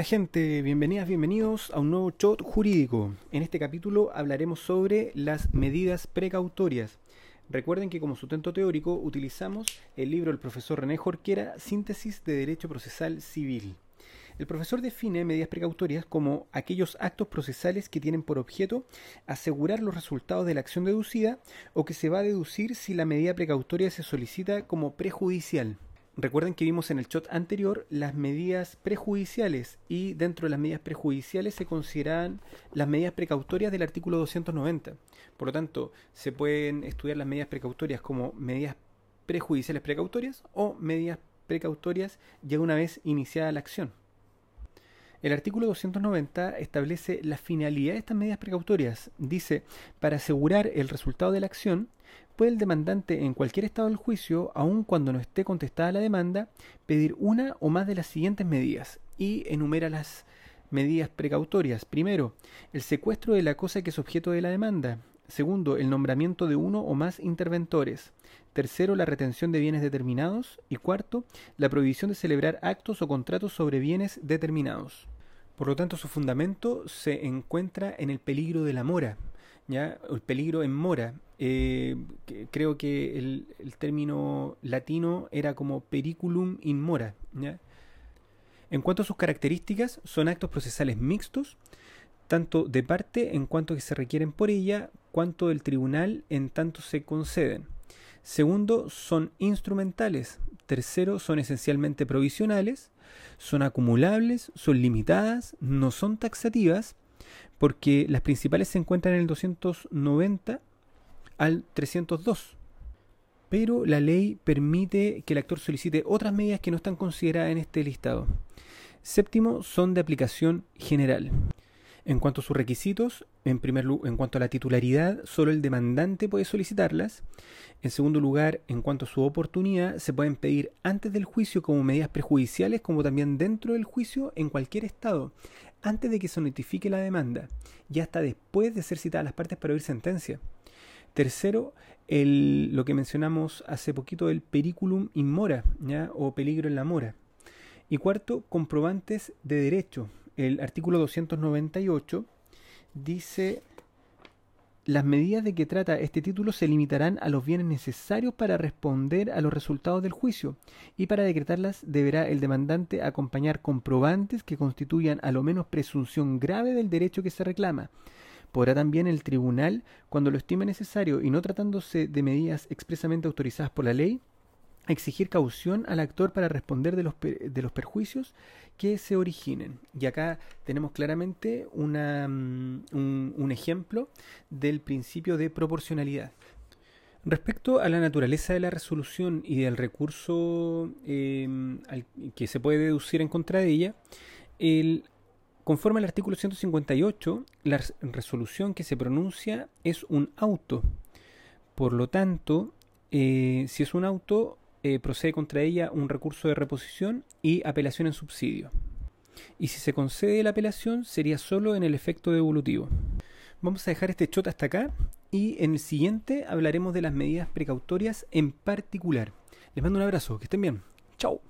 Hola gente, bienvenidas, bienvenidos a un nuevo shot jurídico. En este capítulo hablaremos sobre las medidas precautorias. Recuerden que como sustento teórico utilizamos el libro del profesor René Jorquera, Síntesis de Derecho Procesal Civil. El profesor define medidas precautorias como aquellos actos procesales que tienen por objeto asegurar los resultados de la acción deducida o que se va a deducir si la medida precautoria se solicita como prejudicial. Recuerden que vimos en el shot anterior las medidas prejudiciales y dentro de las medidas prejudiciales se consideran las medidas precautorias del artículo 290. Por lo tanto, se pueden estudiar las medidas precautorias como medidas prejudiciales precautorias o medidas precautorias ya una vez iniciada la acción. El artículo 290 establece la finalidad de estas medidas precautorias. Dice, para asegurar el resultado de la acción, puede el demandante en cualquier estado del juicio, aun cuando no esté contestada la demanda, pedir una o más de las siguientes medidas y enumera las medidas precautorias. Primero, el secuestro de la cosa que es objeto de la demanda. Segundo, el nombramiento de uno o más interventores. Tercero, la retención de bienes determinados. Y cuarto, la prohibición de celebrar actos o contratos sobre bienes determinados. Por lo tanto, su fundamento se encuentra en el peligro de la mora, ¿ya? el peligro en mora. Eh, creo que el, término latino era como periculum in mora. En cuanto a sus características, son actos procesales mixtos, tanto de parte en cuanto que se requieren por ella, cuanto del tribunal en tanto se conceden. Segundo, son instrumentales. Tercero, son esencialmente provisionales. Son acumulables, son limitadas, no son taxativas, porque las principales se encuentran en el 290 al 302. Pero la ley permite que el actor solicite otras medidas que no están consideradas en este listado. Séptimo, son de aplicación general. En cuanto a sus requisitos, en primer lugar, en cuanto a la titularidad, solo el demandante puede solicitarlas. En segundo lugar, en cuanto a su oportunidad, se pueden pedir antes del juicio como medidas prejudiciales, como también dentro del juicio en cualquier estado, antes de que se notifique la demanda y hasta después de ser citadas las partes para oír sentencia. Tercero, el, lo que mencionamos hace poquito, el periculum in mora, o peligro en la mora. Y cuarto, comprobantes de derecho, el artículo 298 dice las medidas de que trata este título se limitarán a los bienes necesarios para responder a los resultados del juicio y para decretarlas deberá el demandante acompañar comprobantes que constituyan a lo menos presunción grave del derecho que se reclama. Podrá también el tribunal, cuando lo estime necesario y no tratándose de medidas expresamente autorizadas por la ley, exigir caución al actor para responder de los, de los perjuicios que se originen. Y acá tenemos claramente una, mm, un, ejemplo del principio de proporcionalidad. Respecto a la naturaleza de la resolución y del recurso em, que se puede deducir en contra de ella, el, conforme al artículo 158, la resolución que se pronuncia es un auto. Por lo tanto, eh, si es un auto, eh, procede contra ella un recurso de reposición y apelación en subsidio. Y si se concede la apelación sería solo en el efecto devolutivo. Vamos a dejar este shot hasta acá y en el siguiente hablaremos de las medidas precautorias en particular. Les mando un abrazo, que estén bien. Chao.